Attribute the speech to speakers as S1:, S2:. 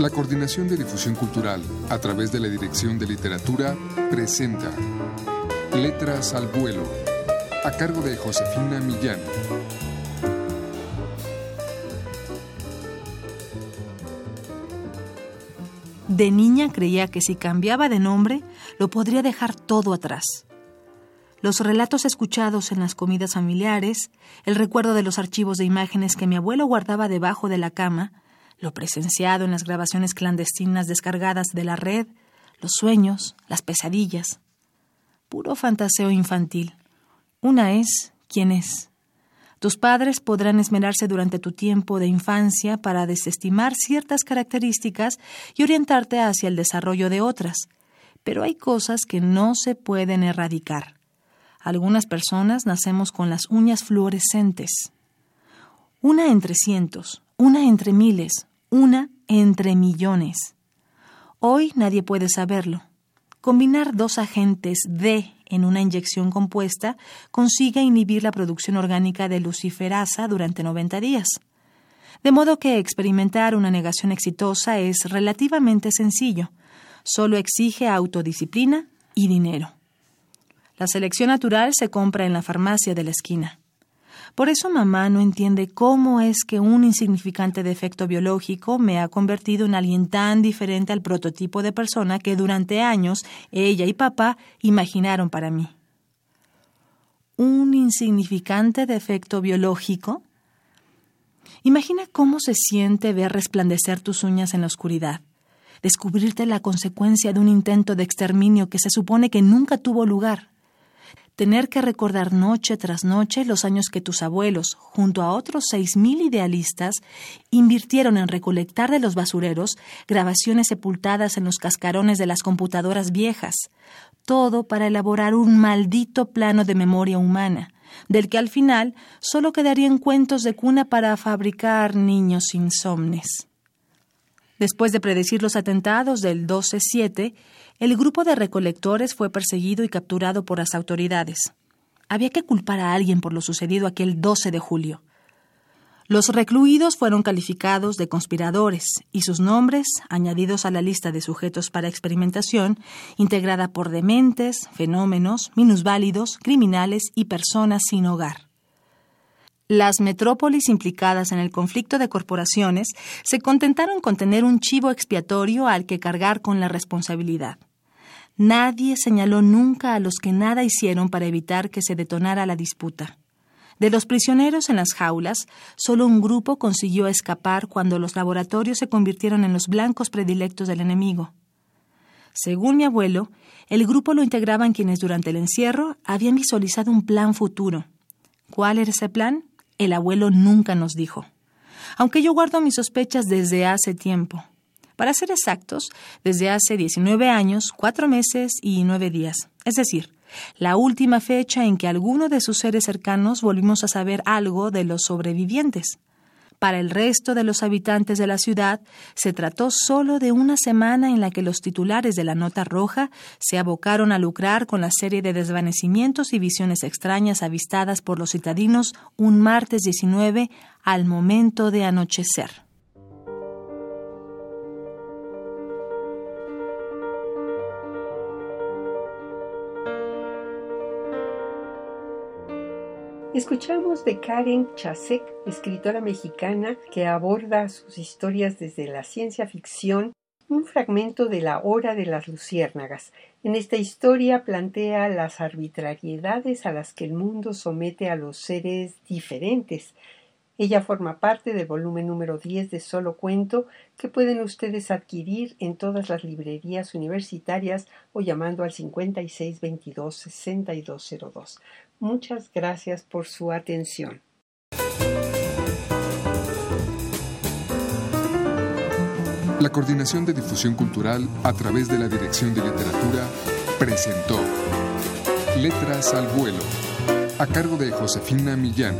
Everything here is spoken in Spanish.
S1: La Coordinación de Difusión Cultural, a través de la Dirección de Literatura, presenta Letras al Vuelo, a cargo de Josefina Millán.
S2: De niña creía que si cambiaba de nombre, lo podría dejar todo atrás. Los relatos escuchados en las comidas familiares, el recuerdo de los archivos de imágenes que mi abuelo guardaba debajo de la cama, lo presenciado en las grabaciones clandestinas descargadas de la red, los sueños, las pesadillas. Puro fantaseo infantil. Una es quien es. Tus padres podrán esmerarse durante tu tiempo de infancia para desestimar ciertas características y orientarte hacia el desarrollo de otras, pero hay cosas que no se pueden erradicar. Algunas personas nacemos con las uñas fluorescentes. Una entre cientos, una entre miles, una entre millones. Hoy nadie puede saberlo. Combinar dos agentes D en una inyección compuesta consigue inhibir la producción orgánica de luciferasa durante 90 días. De modo que experimentar una negación exitosa es relativamente sencillo. Solo exige autodisciplina y dinero. La selección natural se compra en la farmacia de la esquina. Por eso mamá no entiende cómo es que un insignificante defecto biológico me ha convertido en alguien tan diferente al prototipo de persona que durante años ella y papá imaginaron para mí. ¿Un insignificante defecto biológico? Imagina cómo se siente ver resplandecer tus uñas en la oscuridad, descubrirte la consecuencia de un intento de exterminio que se supone que nunca tuvo lugar tener que recordar noche tras noche los años que tus abuelos, junto a otros seis mil idealistas, invirtieron en recolectar de los basureros grabaciones sepultadas en los cascarones de las computadoras viejas, todo para elaborar un maldito plano de memoria humana, del que al final solo quedarían cuentos de cuna para fabricar niños insomnes. Después de predecir los atentados del 12-7, el grupo de recolectores fue perseguido y capturado por las autoridades. Había que culpar a alguien por lo sucedido aquel 12 de julio. Los recluidos fueron calificados de conspiradores y sus nombres añadidos a la lista de sujetos para experimentación, integrada por dementes, fenómenos, minusválidos, criminales y personas sin hogar. Las metrópolis implicadas en el conflicto de corporaciones se contentaron con tener un chivo expiatorio al que cargar con la responsabilidad. Nadie señaló nunca a los que nada hicieron para evitar que se detonara la disputa. De los prisioneros en las jaulas, solo un grupo consiguió escapar cuando los laboratorios se convirtieron en los blancos predilectos del enemigo. Según mi abuelo, el grupo lo integraban quienes durante el encierro habían visualizado un plan futuro. ¿Cuál era ese plan? El abuelo nunca nos dijo, aunque yo guardo mis sospechas desde hace tiempo. Para ser exactos, desde hace 19 años, cuatro meses y nueve días. Es decir, la última fecha en que alguno de sus seres cercanos volvimos a saber algo de los sobrevivientes. Para el resto de los habitantes de la ciudad, se trató solo de una semana en la que los titulares de la Nota Roja se abocaron a lucrar con la serie de desvanecimientos y visiones extrañas avistadas por los citadinos un martes 19 al momento de anochecer.
S3: Escuchamos de Karen Chasek, escritora mexicana que aborda sus historias desde la ciencia ficción, un fragmento de la Hora de las Luciérnagas. En esta historia plantea las arbitrariedades a las que el mundo somete a los seres diferentes. Ella forma parte del volumen número 10 de Solo Cuento que pueden ustedes adquirir en todas las librerías universitarias o llamando al 5622 6202. Muchas gracias por su atención.
S1: La Coordinación de Difusión Cultural a través de la Dirección de Literatura presentó Letras al Vuelo, a cargo de Josefina Millán.